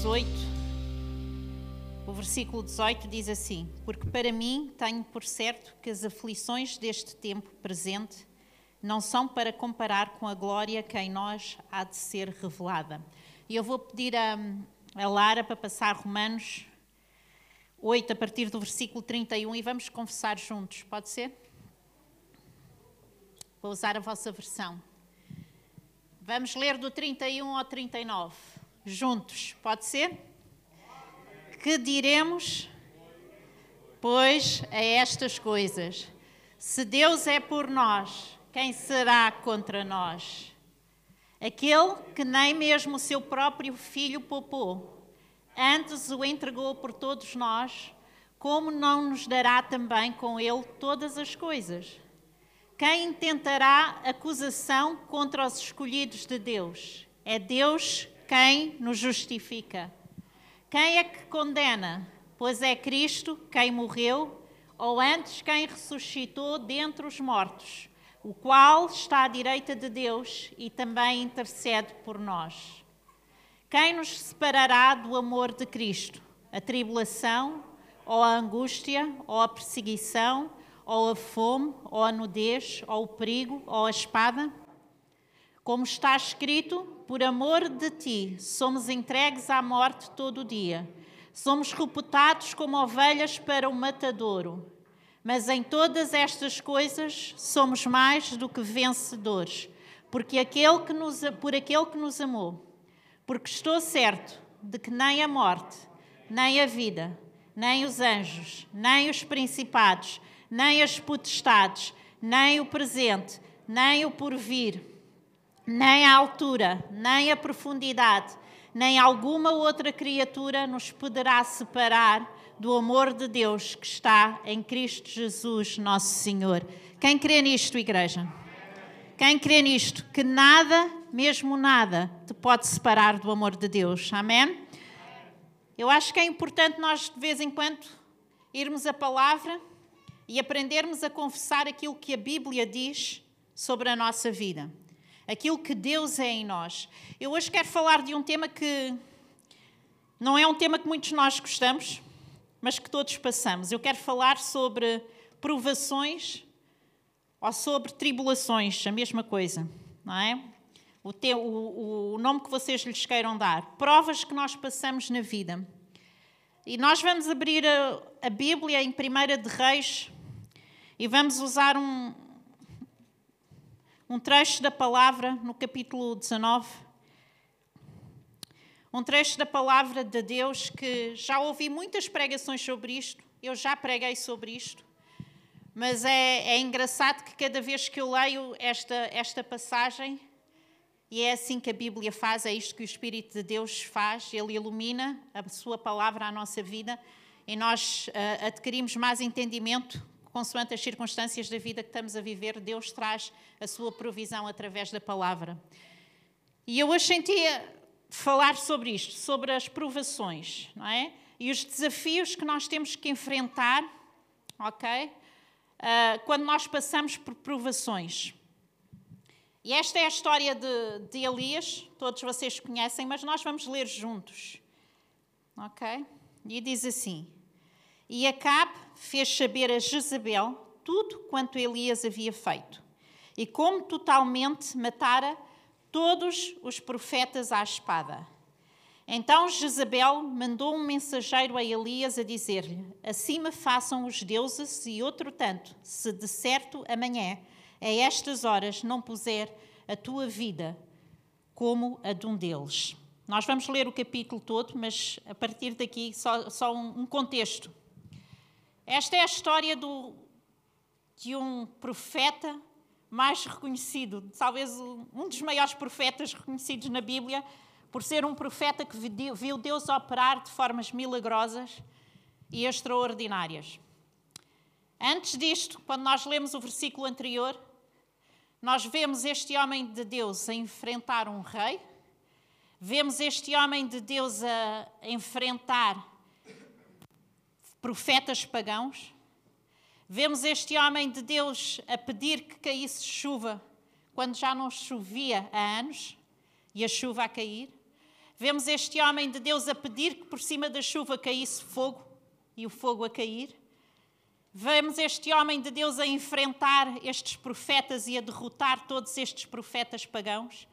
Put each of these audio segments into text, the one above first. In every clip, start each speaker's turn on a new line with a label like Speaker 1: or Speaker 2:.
Speaker 1: 18, o versículo 18 diz assim: Porque para mim tenho por certo que as aflições deste tempo presente não são para comparar com a glória que em nós há de ser revelada. E eu vou pedir a, a Lara para passar Romanos 8, a partir do versículo 31, e vamos confessar juntos, pode ser? Vou usar a vossa versão. Vamos ler do 31 ao 39, juntos, pode ser? Que diremos, pois, a estas coisas: se Deus é por nós, quem será contra nós? Aquele que nem mesmo o seu próprio filho poupou, antes o entregou por todos nós, como não nos dará também com ele todas as coisas? Quem intentará acusação contra os escolhidos de Deus? É Deus quem nos justifica. Quem é que condena? Pois é Cristo quem morreu, ou antes quem ressuscitou dentre os mortos, o qual está à direita de Deus e também intercede por nós. Quem nos separará do amor de Cristo? A tribulação, ou a angústia, ou a perseguição, ou a fome, ou a nudez, ou o perigo, ou a espada? Como está escrito, por amor de ti somos entregues à morte todo dia. Somos reputados como ovelhas para o matadouro. Mas em todas estas coisas somos mais do que vencedores, porque aquele que nos, por aquele que nos amou. Porque estou certo de que nem a morte, nem a vida, nem os anjos, nem os principados, nem as potestades, nem o presente, nem o porvir, nem a altura, nem a profundidade, nem alguma outra criatura nos poderá separar do amor de Deus que está em Cristo Jesus, nosso Senhor. Quem crê nisto, igreja? Quem crê nisto? Que nada, mesmo nada, te pode separar do amor de Deus. Amém? Eu acho que é importante nós, de vez em quando, irmos à palavra e aprendermos a confessar aquilo que a Bíblia diz sobre a nossa vida, aquilo que Deus é em nós. Eu hoje quero falar de um tema que não é um tema que muitos de nós gostamos, mas que todos passamos. Eu quero falar sobre provações ou sobre tribulações, a mesma coisa, não é? O, te, o, o nome que vocês lhes queiram dar. Provas que nós passamos na vida. E nós vamos abrir a, a Bíblia em 1 de Reis e vamos usar um, um trecho da palavra no capítulo 19 um trecho da palavra de Deus que já ouvi muitas pregações sobre isto, eu já preguei sobre isto, mas é, é engraçado que cada vez que eu leio esta, esta passagem, e é assim que a Bíblia faz, é isto que o Espírito de Deus faz, ele ilumina a sua palavra à nossa vida e nós uh, adquirimos mais entendimento consoante as circunstâncias da vida que estamos a viver, Deus traz a sua provisão através da palavra. E eu hoje sentia falar sobre isto, sobre as provações, não é? E os desafios que nós temos que enfrentar, ok? Uh, quando nós passamos por provações. E esta é a história de, de Elias, todos vocês conhecem, mas nós vamos ler juntos, ok? E diz assim: E Acabe fez saber a Jezabel tudo quanto Elias havia feito, e como totalmente matara todos os profetas à espada. Então Jezabel mandou um mensageiro a Elias a dizer-lhe: Acima façam os deuses e outro tanto, se de certo amanhã, a estas horas, não puser a tua vida como a de um deles. Nós vamos ler o capítulo todo, mas a partir daqui só, só um, um contexto. Esta é a história do, de um profeta mais reconhecido, talvez um dos maiores profetas reconhecidos na Bíblia, por ser um profeta que viu Deus operar de formas milagrosas e extraordinárias. Antes disto, quando nós lemos o versículo anterior, nós vemos este homem de Deus a enfrentar um rei, vemos este homem de Deus a enfrentar profetas pagãos, Vemos este homem de Deus a pedir que caísse chuva quando já não chovia há anos e a chuva a cair. Vemos este homem de Deus a pedir que por cima da chuva caísse fogo e o fogo a cair. Vemos este homem de Deus a enfrentar estes profetas e a derrotar todos estes profetas pagãos.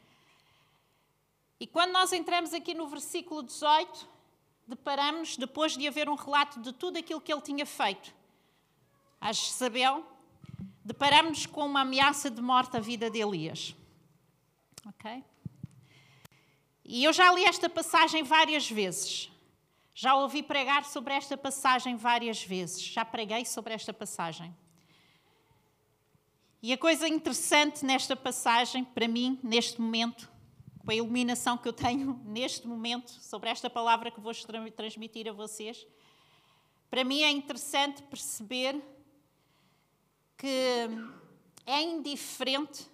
Speaker 1: E quando nós entramos aqui no versículo 18, deparamos, depois de haver um relato de tudo aquilo que ele tinha feito a Jezabel, deparamos com uma ameaça de morte à vida de Elias. Ok? E eu já li esta passagem várias vezes. Já ouvi pregar sobre esta passagem várias vezes. Já preguei sobre esta passagem. E a coisa interessante nesta passagem, para mim, neste momento, com a iluminação que eu tenho neste momento sobre esta palavra que vou transmitir a vocês, para mim é interessante perceber que é indiferente,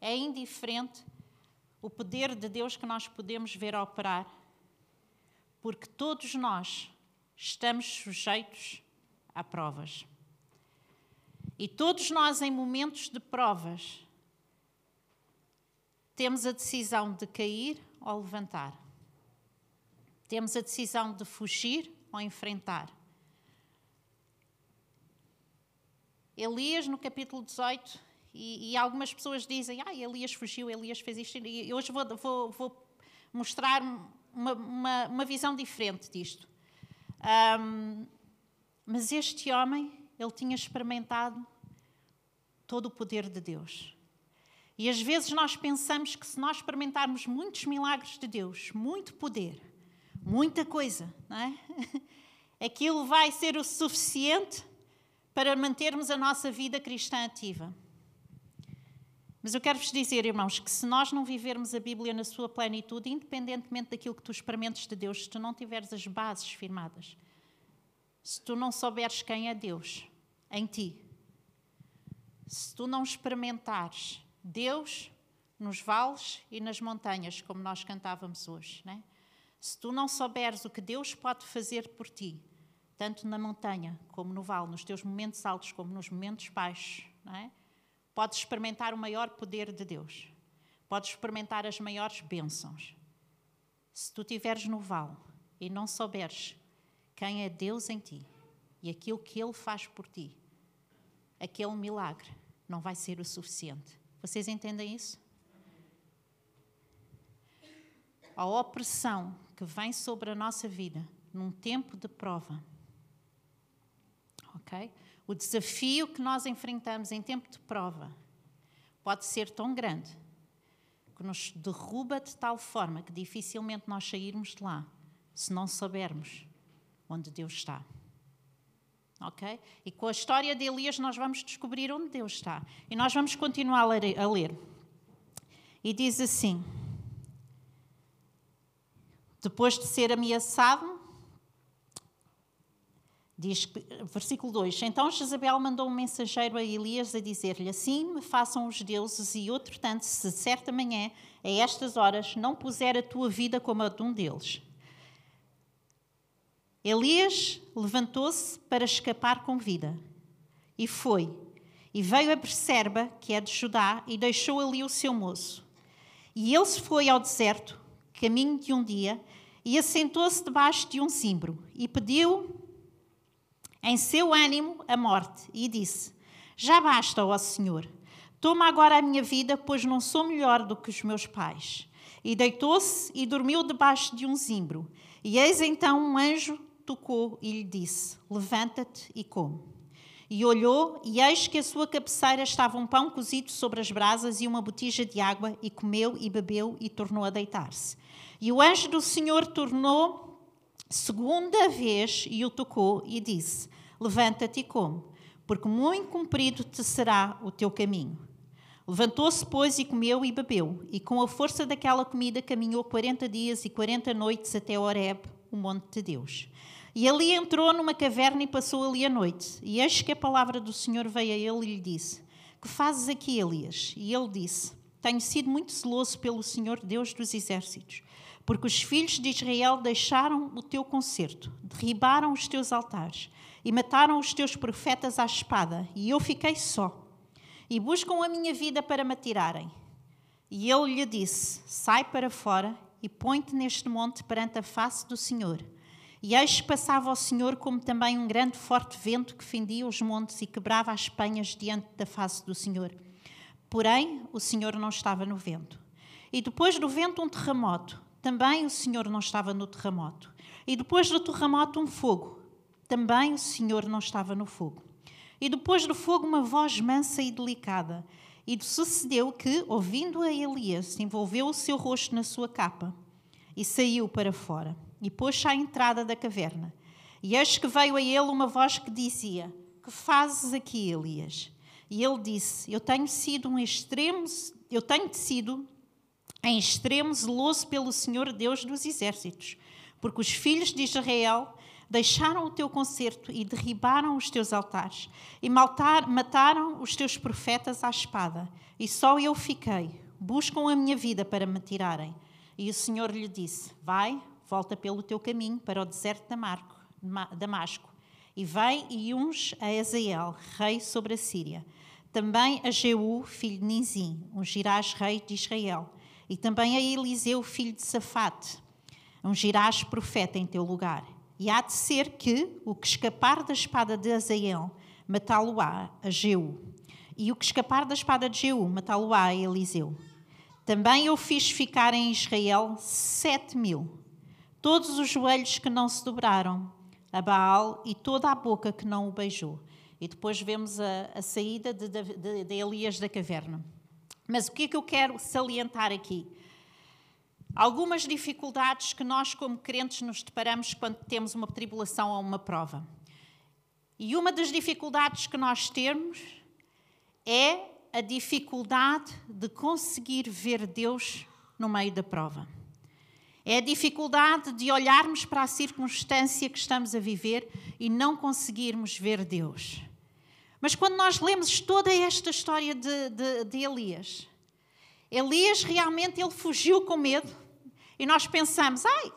Speaker 1: é indiferente o poder de Deus que nós podemos ver operar, porque todos nós estamos sujeitos a provas. E todos nós, em momentos de provas, temos a decisão de cair ou levantar. Temos a decisão de fugir ou enfrentar. Elias, no capítulo 18, e, e, algumas pessoas dizem, ah, Elias fugiu, Elias fez isto. E hoje vou, vou, vou mostrar uma, uma, uma, visão diferente disto. Um, mas este homem, ele tinha experimentado todo o poder de Deus. E às vezes nós pensamos que se nós experimentarmos muitos milagres de Deus, muito poder, muita coisa, não é? aquilo vai ser o suficiente para mantermos a nossa vida cristã ativa. Mas eu quero vos dizer, irmãos, que se nós não vivermos a Bíblia na sua plenitude, independentemente daquilo que tu experimentes de Deus, se tu não tiveres as bases firmadas, se tu não souberes quem é Deus em ti, se tu não experimentares Deus nos vales e nas montanhas, como nós cantávamos hoje, né? se tu não souberes o que Deus pode fazer por ti, tanto na montanha como no vale, nos teus momentos altos como nos momentos baixos, é? Podes experimentar o maior poder de Deus. Podes experimentar as maiores bênçãos. Se tu estiveres no vale e não souberes quem é Deus em ti e aquilo que Ele faz por ti, aquele milagre não vai ser o suficiente. Vocês entendem isso? A opressão que vem sobre a nossa vida num tempo de prova, ok? O desafio que nós enfrentamos em tempo de prova pode ser tão grande que nos derruba de tal forma que dificilmente nós sairmos de lá se não soubermos onde Deus está. Ok? E com a história de Elias nós vamos descobrir onde Deus está. E nós vamos continuar a ler. A ler. E diz assim: Depois de ser ameaçado, Diz, versículo 2: Então Jezabel mandou um mensageiro a Elias a dizer-lhe: Assim me façam os deuses, e outro tanto, se certa manhã, a estas horas, não puser a tua vida como a de um deles. Elias levantou-se para escapar com vida, e foi, e veio a Berserba, que é de Judá, e deixou ali o seu moço. E ele se foi ao deserto, caminho de um dia, e assentou-se debaixo de um cimbro, e pediu em seu ânimo a morte e disse: Já basta, ó Senhor, toma agora a minha vida, pois não sou melhor do que os meus pais. E deitou-se e dormiu debaixo de um zimbro. E eis então um anjo tocou e lhe disse: Levanta-te e come. E olhou, e eis que a sua cabeceira estava um pão cozido sobre as brasas e uma botija de água, e comeu e bebeu e tornou a deitar-se. E o anjo do Senhor tornou segunda vez e o tocou e disse: Levanta-te e come, porque muito comprido te será o teu caminho. Levantou-se, pois, e comeu e bebeu, e com a força daquela comida caminhou quarenta dias e quarenta noites até Horeb, o monte de Deus. E ali entrou numa caverna e passou ali a noite. E eis que a palavra do Senhor veio a ele e lhe disse: Que fazes aqui, Elias? E ele disse: Tenho sido muito zeloso pelo Senhor Deus dos exércitos, porque os filhos de Israel deixaram o teu concerto, derribaram os teus altares e mataram os teus profetas à espada, e eu fiquei só. E buscam a minha vida para me tirarem. E ele lhe disse: Sai para fora e põe-te neste monte perante a face do Senhor. E eis passava o Senhor como também um grande forte vento que fendia os montes e quebrava as penhas diante da face do Senhor. Porém, o Senhor não estava no vento. E depois do vento, um terremoto. Também o Senhor não estava no terremoto. E depois do terremoto, um fogo. Também o Senhor não estava no fogo. E depois do fogo, uma voz mansa e delicada. E sucedeu que, ouvindo-a Elias, envolveu o seu rosto na sua capa e saiu para fora e pôs-se à entrada da caverna. E eis que veio a ele uma voz que dizia: Que fazes aqui, Elias? E ele disse: Eu tenho sido um extremo, eu tenho sido em extremo zeloso pelo Senhor Deus dos exércitos, porque os filhos de Israel deixaram o teu concerto e derribaram os teus altares, e mataram os teus profetas à espada, e só eu fiquei. Buscam a minha vida para me tirarem. E o Senhor lhe disse: Vai, volta pelo teu caminho para o deserto de Damasco, e vem e unge a Ezael, rei sobre a Síria. Também a Jeú, filho de Nizim, ungirás rei de Israel. E também a Eliseu, filho de Safate, ungirás profeta em teu lugar e há de ser que o que escapar da espada de Azael, matá-lo-á a Jeú. E o que escapar da espada de Jeú, matá-lo-á a Eliseu. Também eu fiz ficar em Israel sete mil, todos os joelhos que não se dobraram a Baal e toda a boca que não o beijou. E depois vemos a, a saída de, de, de Elias da caverna. Mas o que é que eu quero salientar aqui? Algumas dificuldades que nós, como crentes, nos deparamos quando temos uma tribulação ou uma prova. E uma das dificuldades que nós temos é a dificuldade de conseguir ver Deus no meio da prova. É a dificuldade de olharmos para a circunstância que estamos a viver e não conseguirmos ver Deus. Mas quando nós lemos toda esta história de, de, de Elias, Elias realmente ele fugiu com medo, e nós pensamos, ai,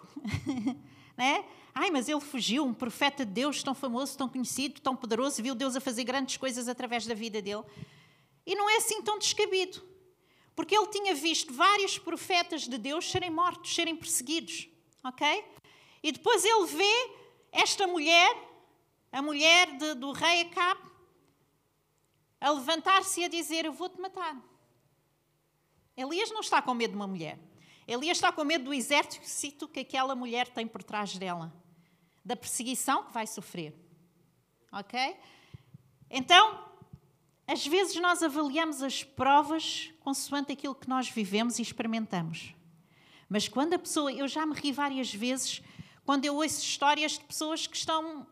Speaker 1: né? ai, mas ele fugiu, um profeta de Deus tão famoso, tão conhecido, tão poderoso, viu Deus a fazer grandes coisas através da vida dele. E não é assim tão descabido, porque ele tinha visto vários profetas de Deus serem mortos, serem perseguidos, ok? E depois ele vê esta mulher, a mulher de, do rei Acab, a levantar-se e a dizer: Eu vou-te matar. Elias não está com medo de uma mulher. Elias está com medo do exército que aquela mulher tem por trás dela, da perseguição que vai sofrer. Ok? Então, às vezes nós avaliamos as provas consoante aquilo que nós vivemos e experimentamos. Mas quando a pessoa, eu já me ri várias vezes quando eu ouço histórias de pessoas que estão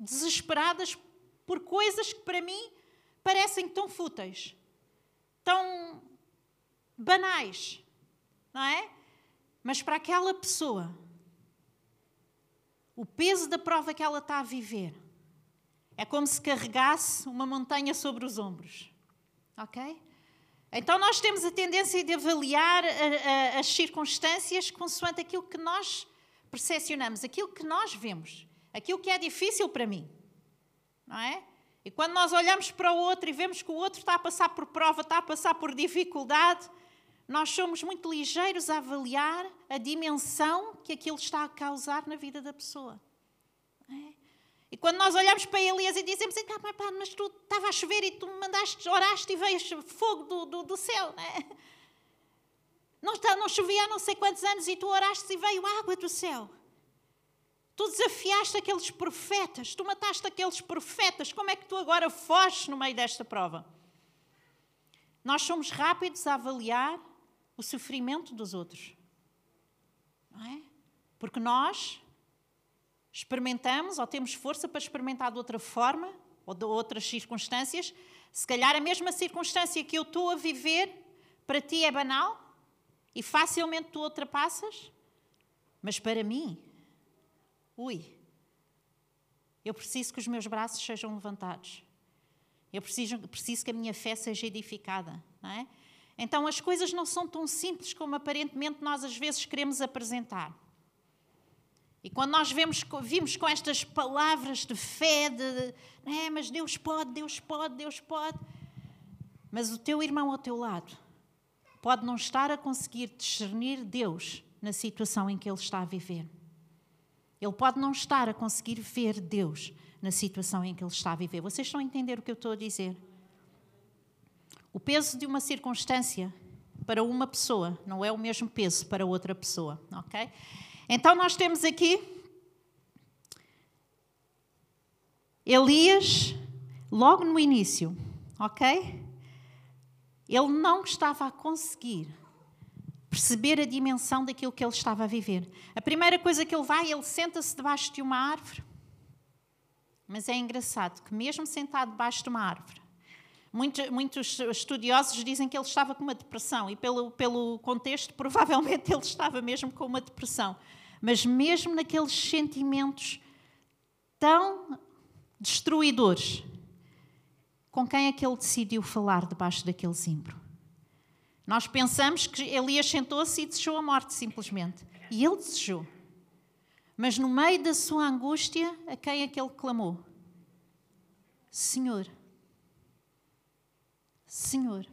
Speaker 1: desesperadas por coisas que para mim parecem tão fúteis, tão banais, não é? Mas para aquela pessoa, o peso da prova que ela está a viver é como se carregasse uma montanha sobre os ombros. Ok? Então nós temos a tendência de avaliar a, a, as circunstâncias consoante aquilo que nós percepcionamos, aquilo que nós vemos, aquilo que é difícil para mim. Não é? E quando nós olhamos para o outro e vemos que o outro está a passar por prova, está a passar por dificuldade, nós somos muito ligeiros a avaliar a dimensão que aquilo está a causar na vida da pessoa. É? E quando nós olhamos para Elias e dizemos, ah, mas tu estava a chover e tu mandaste, oraste e veio fogo do, do, do céu. Não, é? não, está, não chovia há não sei quantos anos e tu oraste e veio água do céu. Tu desafiaste aqueles profetas, tu mataste aqueles profetas, como é que tu agora foges no meio desta prova? Nós somos rápidos a avaliar o sofrimento dos outros. Não é? Porque nós experimentamos ou temos força para experimentar de outra forma ou de outras circunstâncias. Se calhar a mesma circunstância que eu estou a viver para ti é banal e facilmente tu ultrapassas, mas para mim, ui, eu preciso que os meus braços sejam levantados. Eu preciso, preciso que a minha fé seja edificada. Não é? Então as coisas não são tão simples como aparentemente nós às vezes queremos apresentar. E quando nós vemos, vimos com estas palavras de fé, de, é, mas Deus pode, Deus pode, Deus pode. Mas o teu irmão ao teu lado pode não estar a conseguir discernir Deus na situação em que ele está a viver. Ele pode não estar a conseguir ver Deus na situação em que ele está a viver. Vocês estão a entender o que eu estou a dizer? O peso de uma circunstância para uma pessoa não é o mesmo peso para outra pessoa, ok? Então nós temos aqui Elias, logo no início, ok? Ele não estava a conseguir perceber a dimensão daquilo que ele estava a viver. A primeira coisa que ele vai, ele senta-se debaixo de uma árvore. Mas é engraçado que, mesmo sentado debaixo de uma árvore, muitos, muitos estudiosos dizem que ele estava com uma depressão, e pelo, pelo contexto, provavelmente ele estava mesmo com uma depressão. Mas, mesmo naqueles sentimentos tão destruidores, com quem é que ele decidiu falar debaixo daquele zimbro? Nós pensamos que Elias sentou-se e desejou a morte, simplesmente. E ele desejou. Mas no meio da sua angústia, a quem é que ele clamou? Senhor. Senhor.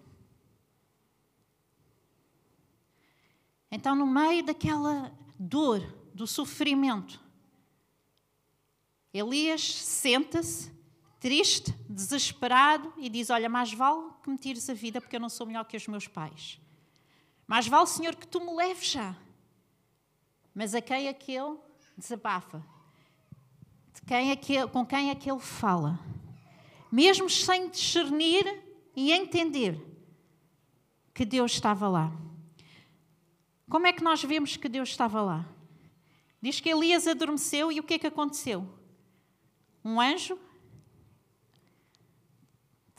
Speaker 1: Então, no meio daquela dor, do sofrimento, Elias senta-se triste, desesperado e diz: Olha, mais vale que me tires a vida porque eu não sou melhor que os meus pais. Mais vale, Senhor, que tu me leves já. Mas a quem é que ele desabafa? De quem é que ele, com quem é que ele fala? Mesmo sem discernir e entender que Deus estava lá. Como é que nós vemos que Deus estava lá? Diz que Elias adormeceu e o que é que aconteceu? Um anjo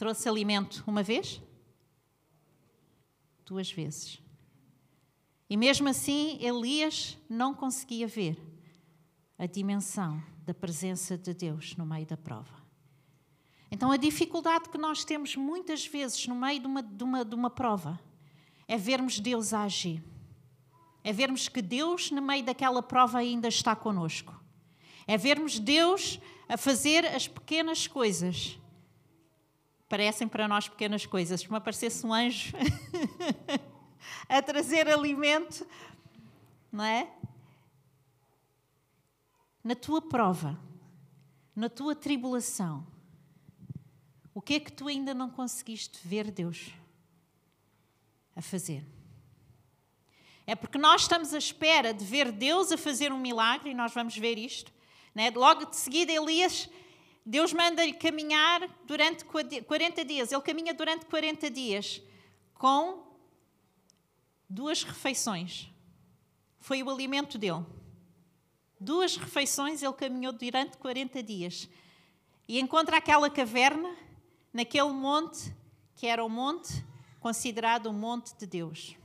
Speaker 1: Trouxe alimento uma vez? Duas vezes. E mesmo assim, Elias não conseguia ver a dimensão da presença de Deus no meio da prova. Então, a dificuldade que nós temos muitas vezes no meio de uma, de uma, de uma prova é vermos Deus agir. É vermos que Deus, no meio daquela prova, ainda está conosco. É vermos Deus a fazer as pequenas coisas parecem para nós pequenas coisas. Me aparecesse um anjo a trazer alimento, não é? Na tua prova, na tua tribulação, o que é que tu ainda não conseguiste ver Deus a fazer? É porque nós estamos à espera de ver Deus a fazer um milagre, e nós vamos ver isto. Né? Logo de seguida, Elias Deus manda-lhe caminhar durante 40 dias. Ele caminha durante 40 dias com duas refeições. Foi o alimento dele. Duas refeições ele caminhou durante 40 dias. E encontra aquela caverna naquele monte que era o monte considerado o monte de Deus.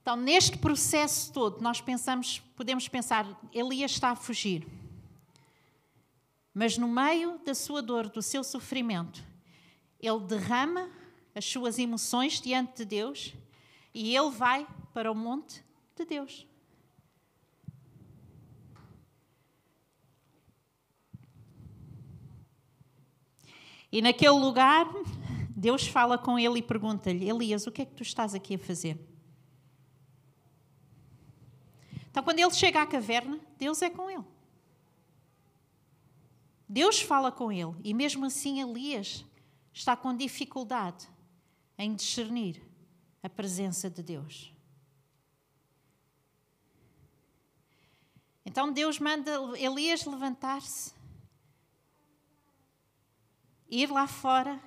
Speaker 1: Então, neste processo todo, nós pensamos, podemos pensar, Elias está a fugir. Mas no meio da sua dor, do seu sofrimento, ele derrama as suas emoções diante de Deus e ele vai para o monte de Deus. E naquele lugar, Deus fala com ele e pergunta-lhe: Elias, o que é que tu estás aqui a fazer? Então, quando ele chega à caverna, Deus é com ele. Deus fala com ele e mesmo assim Elias está com dificuldade em discernir a presença de Deus. Então Deus manda Elias levantar-se, ir lá fora,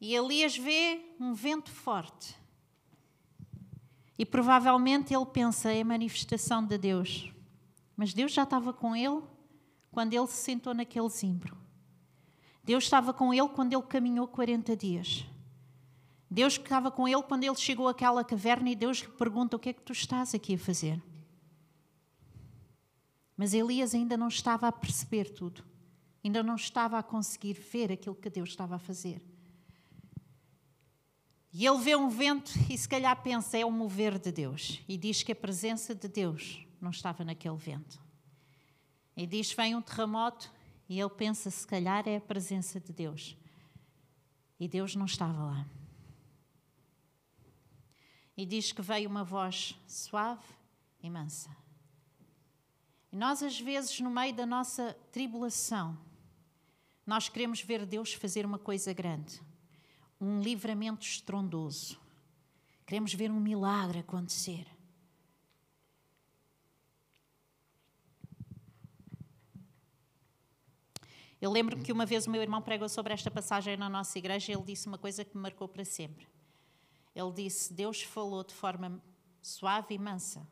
Speaker 1: e Elias vê um vento forte. E provavelmente ele pensa, é manifestação de Deus. Mas Deus já estava com ele quando ele se sentou naquele zimbro. Deus estava com ele quando ele caminhou 40 dias. Deus estava com ele quando ele chegou àquela caverna e Deus lhe pergunta: O que é que tu estás aqui a fazer? Mas Elias ainda não estava a perceber tudo, ainda não estava a conseguir ver aquilo que Deus estava a fazer. E ele vê um vento e se calhar pensa: é o mover de Deus. E diz que a presença de Deus não estava naquele vento. E diz: vem um terremoto, e ele pensa: se calhar é a presença de Deus. E Deus não estava lá. E diz que veio uma voz suave e mansa. E nós, às vezes, no meio da nossa tribulação, nós queremos ver Deus fazer uma coisa grande, um livramento estrondoso. Queremos ver um milagre acontecer. Eu lembro-me que uma vez o meu irmão pregou sobre esta passagem na nossa igreja e ele disse uma coisa que me marcou para sempre. Ele disse: Deus falou de forma suave e mansa.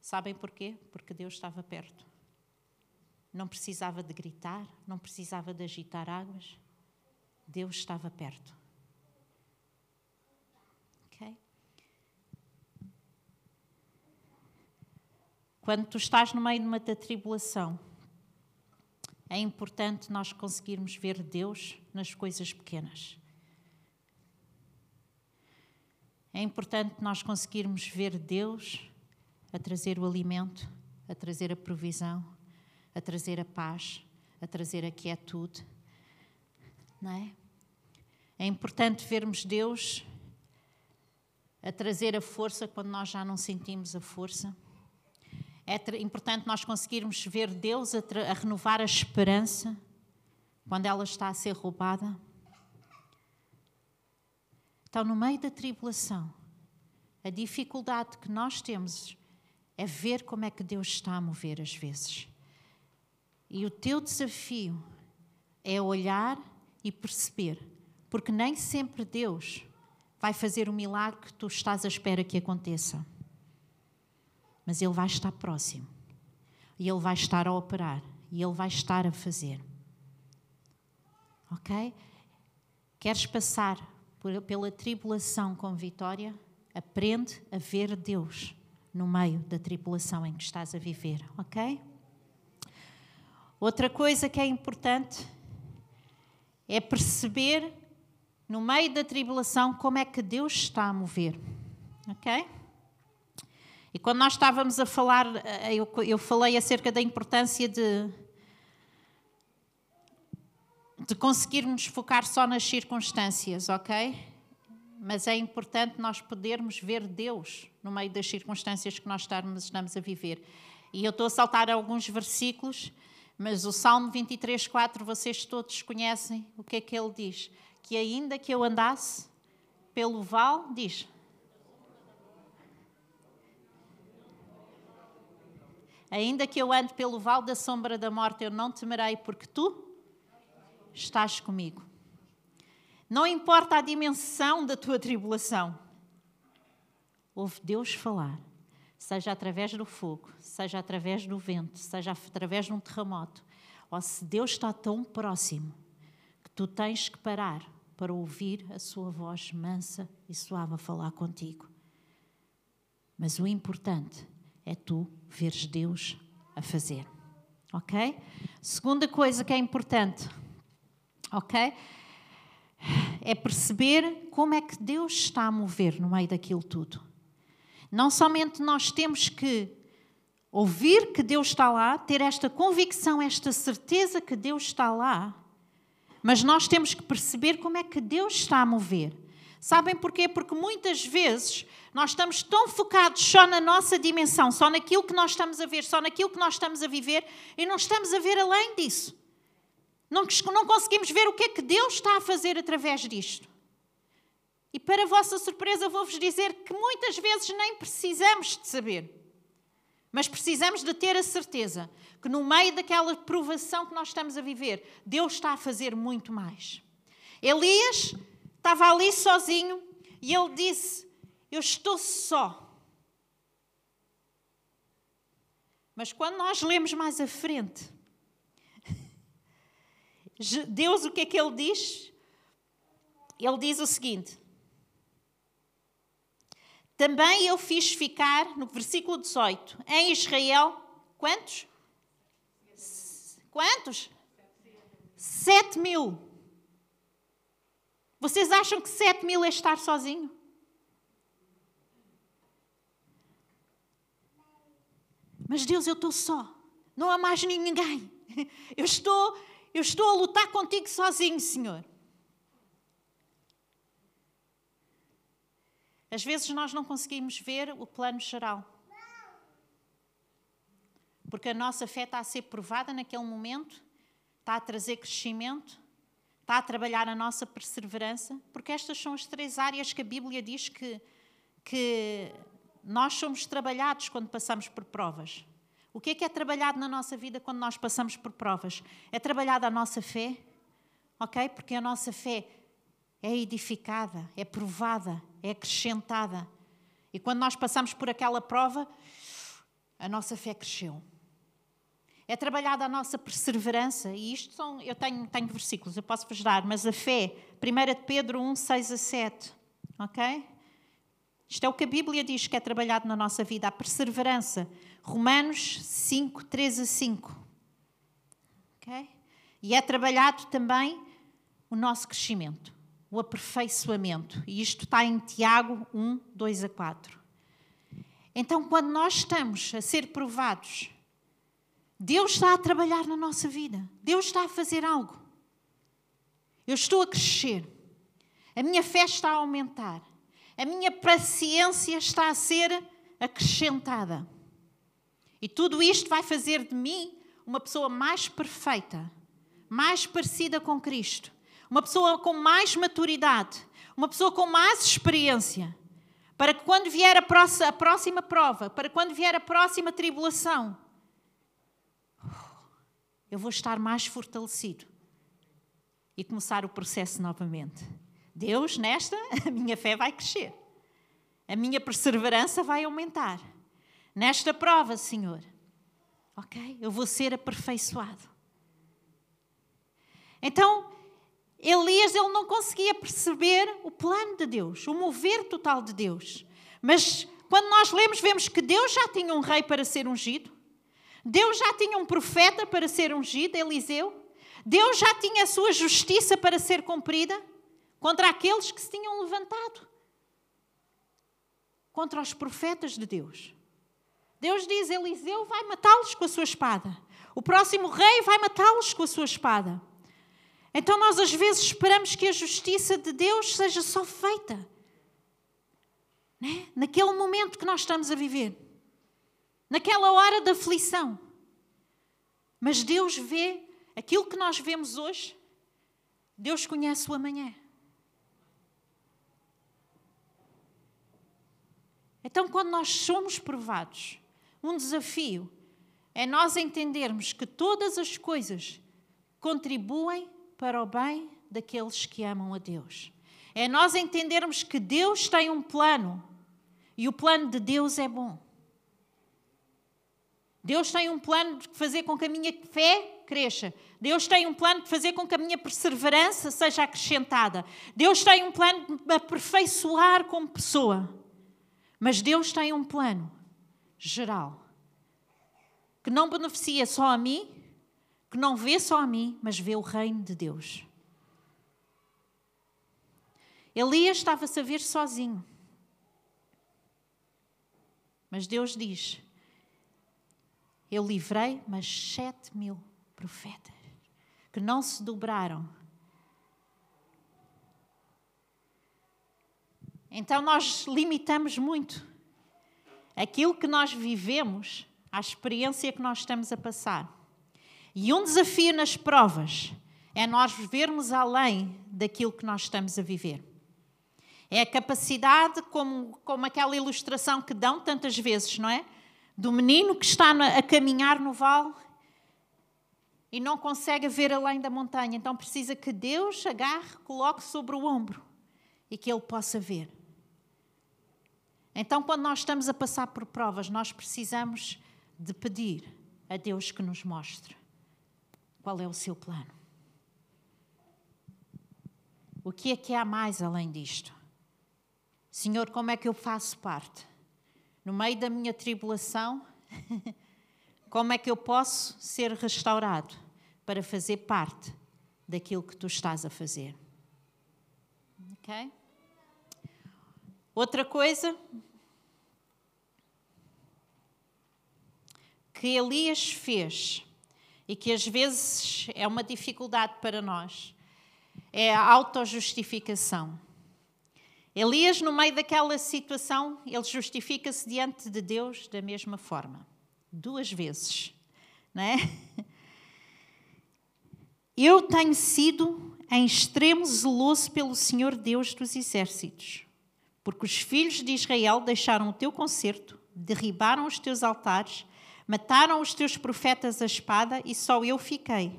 Speaker 1: Sabem porquê? Porque Deus estava perto. Não precisava de gritar, não precisava de agitar águas. Deus estava perto. Quando tu estás no meio de uma tribulação, é importante nós conseguirmos ver Deus nas coisas pequenas. É importante nós conseguirmos ver Deus a trazer o alimento, a trazer a provisão, a trazer a paz, a trazer a quietude. Não é? É importante vermos Deus a trazer a força quando nós já não sentimos a força. É importante nós conseguirmos ver Deus a, a renovar a esperança quando ela está a ser roubada. Então, no meio da tribulação, a dificuldade que nós temos é ver como é que Deus está a mover às vezes. E o teu desafio é olhar e perceber, porque nem sempre Deus vai fazer o milagre que tu estás à espera que aconteça mas Ele vai estar próximo. E Ele vai estar a operar. E Ele vai estar a fazer. Ok? Queres passar pela tribulação com vitória? Aprende a ver Deus no meio da tribulação em que estás a viver. Ok? Outra coisa que é importante é perceber no meio da tribulação como é que Deus está a mover. Ok? E quando nós estávamos a falar, eh, eu, eu falei acerca da importância de, de conseguirmos focar só nas circunstâncias, ok? Mas é importante nós podermos ver Deus no meio das circunstâncias que nós estamos, estamos a viver. E eu estou a saltar alguns versículos, mas o Salmo 23, 4, vocês todos conhecem o que é que ele diz? Que ainda que eu andasse pelo vale, diz, Ainda que eu ande pelo vale da sombra da morte, eu não temerei, porque tu estás comigo. Não importa a dimensão da tua tribulação, ouve Deus falar, seja através do fogo, seja através do vento, seja através de um terremoto, ou se Deus está tão próximo que tu tens que parar para ouvir a sua voz mansa e suave a falar contigo. Mas o importante é tu veres Deus a fazer. Ok? Segunda coisa que é importante, ok? É perceber como é que Deus está a mover no meio daquilo tudo. Não somente nós temos que ouvir que Deus está lá, ter esta convicção, esta certeza que Deus está lá, mas nós temos que perceber como é que Deus está a mover. Sabem porquê? Porque muitas vezes nós estamos tão focados só na nossa dimensão, só naquilo que nós estamos a ver, só naquilo que nós estamos a viver e não estamos a ver além disso. Não, não conseguimos ver o que é que Deus está a fazer através disto. E para vossa surpresa, vou-vos dizer que muitas vezes nem precisamos de saber, mas precisamos de ter a certeza que no meio daquela provação que nós estamos a viver, Deus está a fazer muito mais. Elias estava ali sozinho e ele disse: Eu estou só. Mas quando nós lemos mais à frente, Deus, o que é que ele diz? Ele diz o seguinte: Também eu fiz ficar, no versículo 18, em Israel, quantos? Quantos? Sete mil vocês acham que 7 mil é estar sozinho? Mas Deus, eu estou só. Não há mais ninguém. Eu estou, eu estou a lutar contigo sozinho, Senhor. Às vezes nós não conseguimos ver o plano geral. Porque a nossa fé está a ser provada naquele momento, está a trazer crescimento, está a trabalhar a nossa perseverança, porque estas são as três áreas que a Bíblia diz que, que nós somos trabalhados quando passamos por provas. O que é que é trabalhado na nossa vida quando nós passamos por provas? É trabalhada a nossa fé, ok? Porque a nossa fé é edificada, é provada, é acrescentada. E quando nós passamos por aquela prova, a nossa fé cresceu. É trabalhada a nossa perseverança, e isto são, eu tenho, tenho versículos, eu posso vos dar, mas a fé, 1 de Pedro 1, 6 a 7, ok? Isto é o que a Bíblia diz que é trabalhado na nossa vida, a perseverança. Romanos 5, 3 a 5. ok? E é trabalhado também o nosso crescimento o aperfeiçoamento. E isto está em Tiago 1, 2 a 4. Então, quando nós estamos a ser provados, Deus está a trabalhar na nossa vida. Deus está a fazer algo. Eu estou a crescer. A minha fé está a aumentar. A minha paciência está a ser acrescentada. E tudo isto vai fazer de mim uma pessoa mais perfeita, mais parecida com Cristo uma pessoa com mais maturidade, uma pessoa com mais experiência, para que quando vier a próxima, a próxima prova, para quando vier a próxima tribulação, eu vou estar mais fortalecido e começar o processo novamente. Deus, nesta, a minha fé vai crescer, a minha perseverança vai aumentar. Nesta prova, Senhor, ok? Eu vou ser aperfeiçoado. Então, Elias ele não conseguia perceber o plano de Deus, o mover total de Deus. Mas quando nós lemos, vemos que Deus já tinha um rei para ser ungido. Deus já tinha um profeta para ser ungido, Eliseu. Deus já tinha a sua justiça para ser cumprida contra aqueles que se tinham levantado contra os profetas de Deus. Deus diz: Eliseu vai matá-los com a sua espada. O próximo rei vai matá-los com a sua espada. Então nós às vezes esperamos que a justiça de Deus seja só feita né? naquele momento que nós estamos a viver, naquela hora da aflição. Mas Deus vê aquilo que nós vemos hoje, Deus conhece o amanhã. Então, quando nós somos provados, um desafio é nós entendermos que todas as coisas contribuem para o bem daqueles que amam a Deus. É nós entendermos que Deus tem um plano e o plano de Deus é bom. Deus tem um plano de fazer com que a minha fé cresça. Deus tem um plano de fazer com que a minha perseverança seja acrescentada. Deus tem um plano de me aperfeiçoar como pessoa. Mas Deus tem um plano geral que não beneficia só a mim, que não vê só a mim, mas vê o reino de Deus. Elias estava-se a ver sozinho. Mas Deus diz: Eu livrei mas sete mil profetas que não se dobraram. Então nós limitamos muito aquilo que nós vivemos à experiência que nós estamos a passar. E um desafio nas provas é nós vermos além daquilo que nós estamos a viver. É a capacidade, como, como aquela ilustração que dão tantas vezes, não é? Do menino que está a caminhar no vale e não consegue ver além da montanha. Então precisa que Deus agarre, coloque sobre o ombro e que ele possa ver. Então, quando nós estamos a passar por provas, nós precisamos de pedir a Deus que nos mostre qual é o seu plano? O que é que há mais além disto? Senhor, como é que eu faço parte? No meio da minha tribulação, como é que eu posso ser restaurado para fazer parte daquilo que tu estás a fazer? Ok? Outra coisa que Elias fez e que às vezes é uma dificuldade para nós, é a autojustificação. Elias, no meio daquela situação, ele justifica-se diante de Deus da mesma forma, duas vezes, não é? Eu tenho sido em extremo zeloso pelo Senhor Deus dos exércitos, porque os filhos de Israel deixaram o teu concerto, derribaram os teus altares, mataram os teus profetas à espada e só eu fiquei.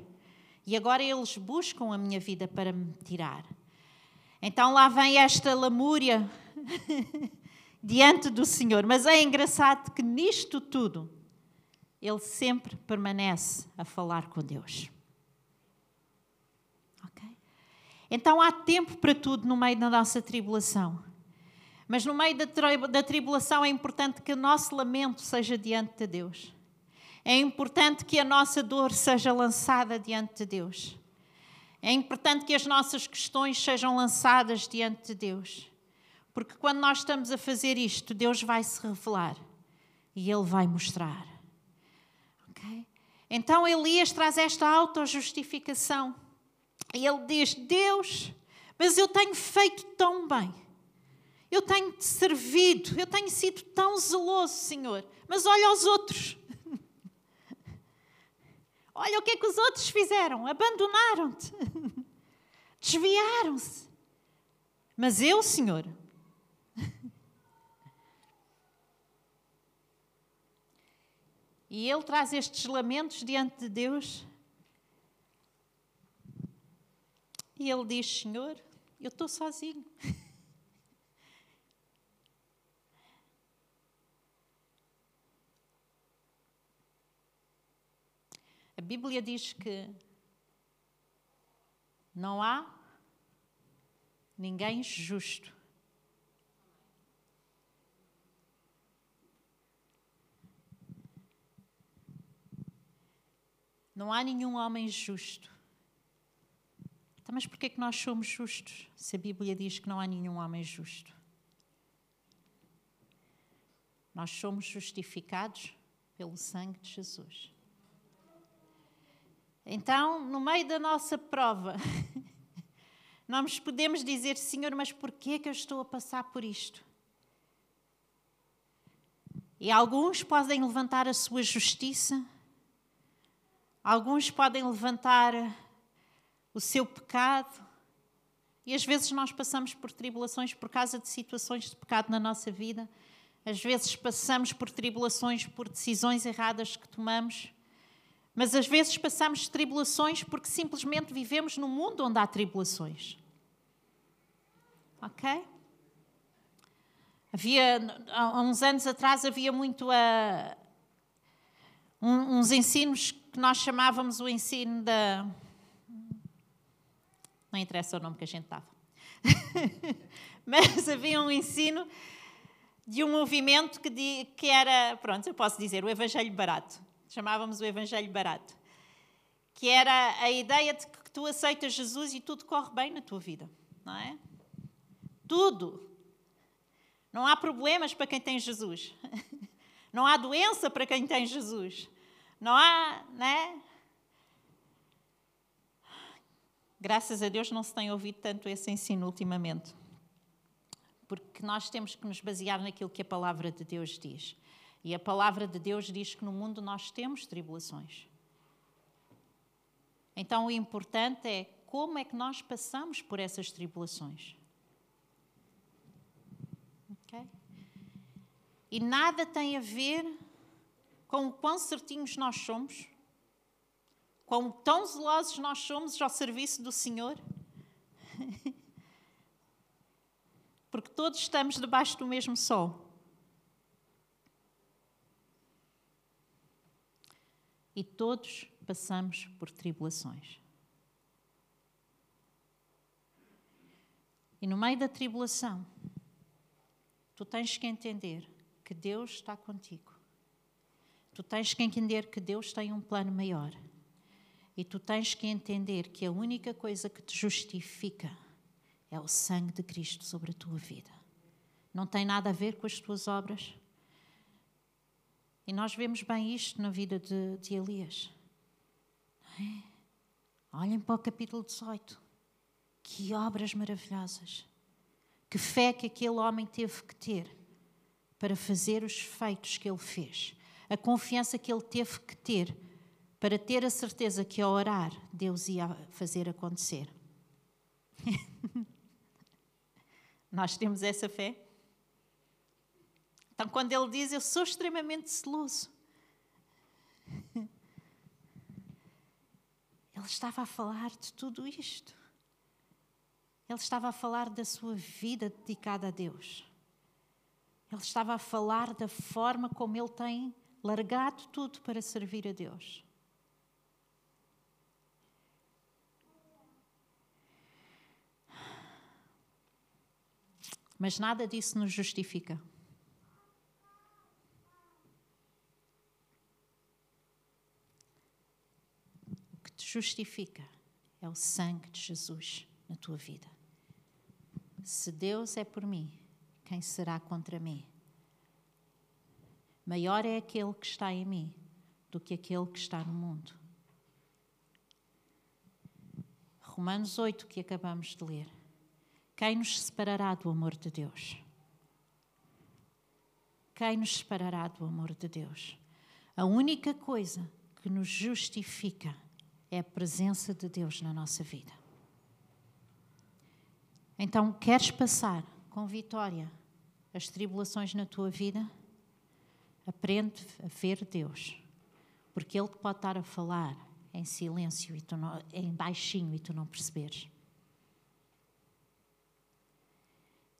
Speaker 1: E agora eles buscam a minha vida para me tirar. Então lá vem esta lamúria diante do Senhor. Mas é engraçado que nisto tudo, ele sempre permanece a falar com Deus. Então há tempo para tudo no meio da nossa tribulação. Mas no meio da, tribulação é importante que o nosso lamento seja diante de Deus. É importante que a nossa dor seja lançada diante de Deus. É importante que as nossas questões sejam lançadas diante de Deus. Porque quando nós estamos a fazer isto, Deus vai se revelar e Ele vai mostrar. Okay? Então Elias traz esta autojustificação. E ele diz: Deus, mas eu tenho feito tão bem. Eu tenho te servido, eu tenho sido tão zeloso, Senhor. Mas olha aos outros. olha o que é que os outros fizeram: abandonaram-te, desviaram-se. Mas eu, Senhor, E ele traz estes lamentos diante de Deus E ele diz: Senhor, eu estou sozinho. Bíblia diz que não há ninguém justo. Não há nenhum homem justo. Então, mas porquê é que nós somos justos se a Bíblia diz que não há nenhum homem justo? Nós somos justificados pelo sangue de Jesus. Então, no meio da nossa prova, nós podemos dizer, Senhor, mas porquê é que eu estou a passar por isto? E alguns podem levantar a sua justiça, alguns podem levantar o seu pecado. E às vezes nós passamos por tribulações por causa de situações de pecado na nossa vida. Às vezes passamos por tribulações por decisões erradas que tomamos. Mas às vezes passamos tribulações porque simplesmente vivemos num mundo onde há tribulações. Ok? Havia, há uns anos atrás, havia muito a, uns ensinos que nós chamávamos o ensino da não interessa o nome que a gente dava. Mas havia um ensino de um movimento que, de, que era, pronto, eu posso dizer, o Evangelho Barato. Chamávamos o Evangelho Barato. Que era a ideia de que tu aceitas Jesus e tudo corre bem na tua vida, não é? Tudo. Não há problemas para quem tem Jesus. Não há doença para quem tem Jesus. Não há, né? Graças a Deus não se tem ouvido tanto esse ensino ultimamente. Porque nós temos que nos basear naquilo que a palavra de Deus diz. E a palavra de Deus diz que no mundo nós temos tribulações. Então o importante é como é que nós passamos por essas tribulações. Okay? E nada tem a ver com o quão certinhos nós somos Quão tão zelosos nós somos ao serviço do Senhor? Porque todos estamos debaixo do mesmo sol. E todos passamos por tribulações. E no meio da tribulação, tu tens que entender que Deus está contigo. Tu tens que entender que Deus tem um plano maior. E tu tens que entender que a única coisa que te justifica é o sangue de Cristo sobre a tua vida. Não tem nada a ver com as tuas obras. E nós vemos bem isto na vida de, de Elias. É? Olhem para o capítulo 18. Que obras maravilhosas. Que fé que aquele homem teve que ter para fazer os feitos que ele fez. A confiança que ele teve que ter para ter a certeza que ao orar Deus ia fazer acontecer. Nós temos essa fé? Então, quando ele diz, Eu sou extremamente celoso, ele estava a falar de tudo isto. Ele estava a falar da sua vida dedicada a Deus. Ele estava a falar da forma como ele tem largado tudo para servir a Deus. Mas nada disso nos justifica. O que te justifica é o sangue de Jesus na tua vida. Se Deus é por mim, quem será contra mim? Maior é aquele que está em mim do que aquele que está no mundo. Romanos 8, que acabamos de ler. Quem nos separará do amor de Deus? Quem nos separará do amor de Deus? A única coisa que nos justifica é a presença de Deus na nossa vida. Então, queres passar com vitória as tribulações na tua vida? Aprende a ver Deus, porque Ele pode estar a falar em silêncio e tu não, em baixinho e tu não perceberes.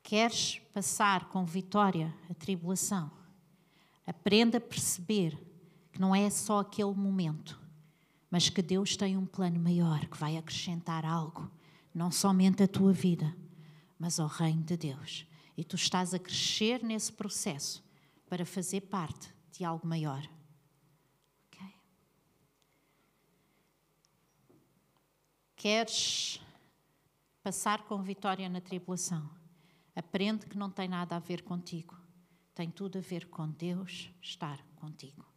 Speaker 1: Queres passar com vitória a tribulação? Aprenda a perceber que não é só aquele momento, mas que Deus tem um plano maior que vai acrescentar algo, não somente à tua vida, mas ao reino de Deus. E tu estás a crescer nesse processo para fazer parte de algo maior. Okay? Queres passar com vitória na tribulação? Aprende que não tem nada a ver contigo. Tem tudo a ver com Deus estar contigo.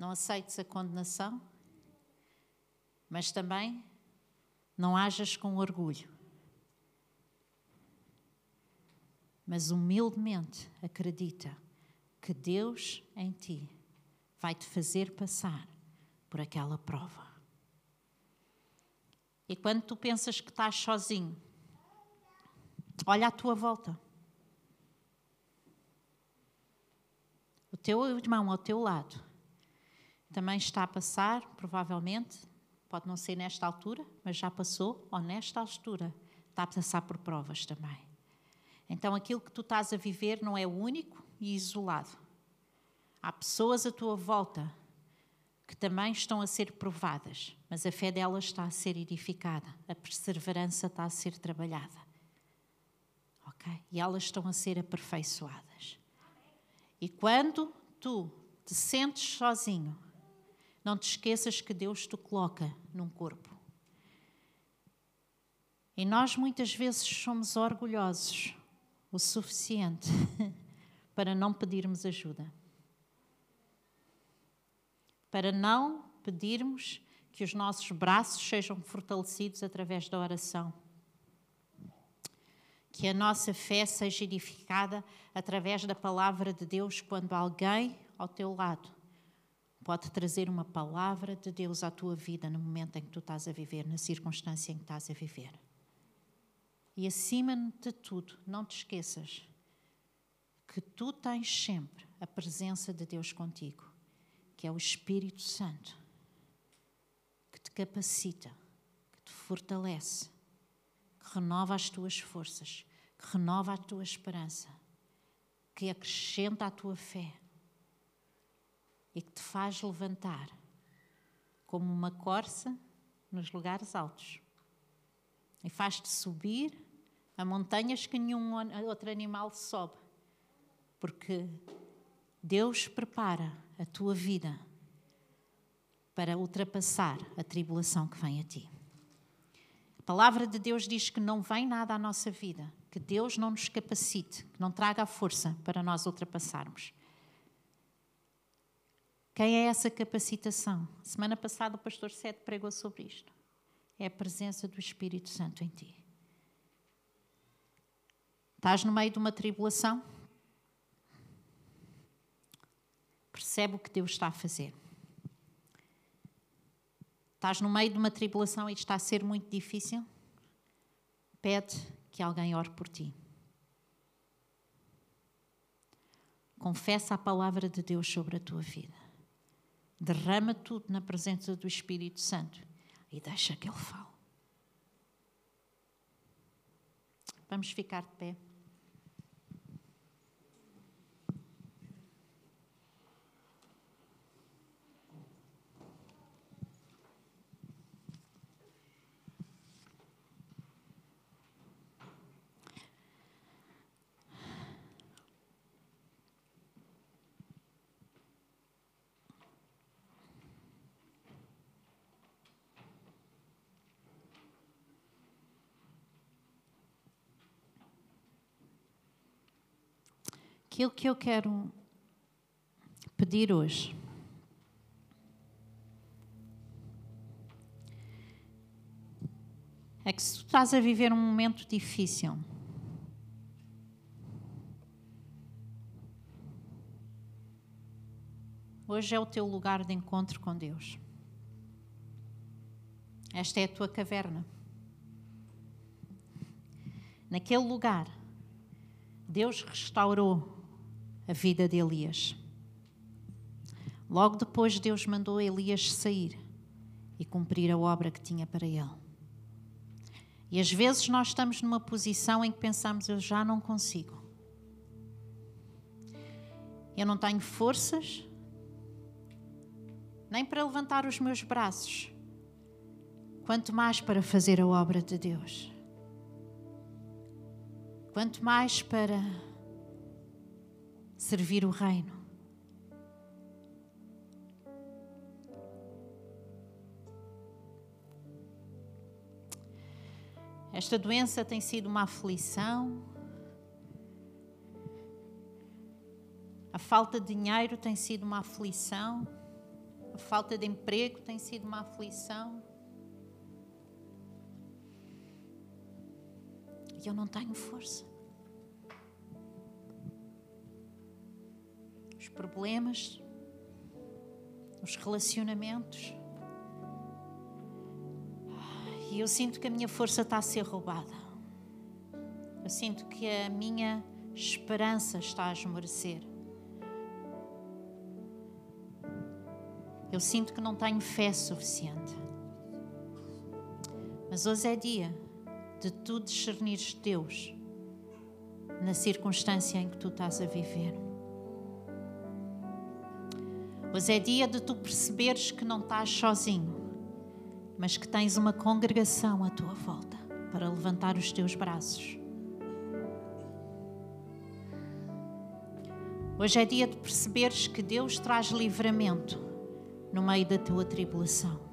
Speaker 1: Não aceites a condenação, mas também não hajas com orgulho. Mas humildemente acredita que Deus em ti vai te fazer passar por aquela prova. E quando tu pensas que estás sozinho, olha à tua volta. O teu irmão ao teu lado também está a passar, provavelmente, pode não ser nesta altura, mas já passou, ou nesta altura, está a passar por provas também. Então aquilo que tu estás a viver não é único e isolado. Há pessoas à tua volta que também estão a ser provadas, mas a fé delas está a ser edificada, a perseverança está a ser trabalhada. Ok? E elas estão a ser aperfeiçoadas. E quando tu te sentes sozinho, não te esqueças que Deus te coloca num corpo. E nós muitas vezes somos orgulhosos o suficiente para não pedirmos ajuda para não pedirmos que os nossos braços sejam fortalecidos através da oração. Que a nossa fé seja edificada através da palavra de Deus quando alguém ao teu lado pode trazer uma palavra de Deus à tua vida no momento em que tu estás a viver, na circunstância em que estás a viver. E acima de tudo, não te esqueças que tu tens sempre a presença de Deus contigo que é o Espírito Santo, que te capacita, que te fortalece, que renova as tuas forças, que renova a tua esperança, que acrescenta a tua fé e que te faz levantar como uma corça nos lugares altos e faz-te subir a montanhas que nenhum outro animal sobe, porque Deus prepara a tua vida para ultrapassar a tribulação que vem a ti. A palavra de Deus diz que não vem nada à nossa vida, que Deus não nos capacite, que não traga a força para nós ultrapassarmos. Quem é essa capacitação? Semana passada o pastor Sete pregou sobre isto. É a presença do Espírito Santo em ti. Estás no meio de uma tribulação? Percebe o que Deus está a fazer. Estás no meio de uma tribulação e está a ser muito difícil? Pede que alguém ore por ti. Confessa a palavra de Deus sobre a tua vida. Derrama tudo na presença do Espírito Santo e deixa que Ele fale. Vamos ficar de pé. Aquilo que eu quero pedir hoje. É que se tu estás a viver um momento difícil, hoje é o teu lugar de encontro com Deus. Esta é a tua caverna. Naquele lugar, Deus restaurou a vida de Elias. Logo depois, Deus mandou Elias sair e cumprir a obra que tinha para ele. E às vezes nós estamos numa posição em que pensamos: eu já não consigo. Eu não tenho forças nem para levantar os meus braços, quanto mais para fazer a obra de Deus. Quanto mais para servir o reino. Esta doença tem sido uma aflição. A falta de dinheiro tem sido uma aflição. A falta de emprego tem sido uma aflição. E eu não tenho força. Problemas, os relacionamentos. E eu sinto que a minha força está a ser roubada. Eu sinto que a minha esperança está a esmorecer. Eu sinto que não tenho fé suficiente. Mas hoje é dia de tu discernires Deus na circunstância em que tu estás a viver. Hoje é dia de tu perceberes que não estás sozinho, mas que tens uma congregação à tua volta para levantar os teus braços. Hoje é dia de perceberes que Deus traz livramento no meio da tua tribulação.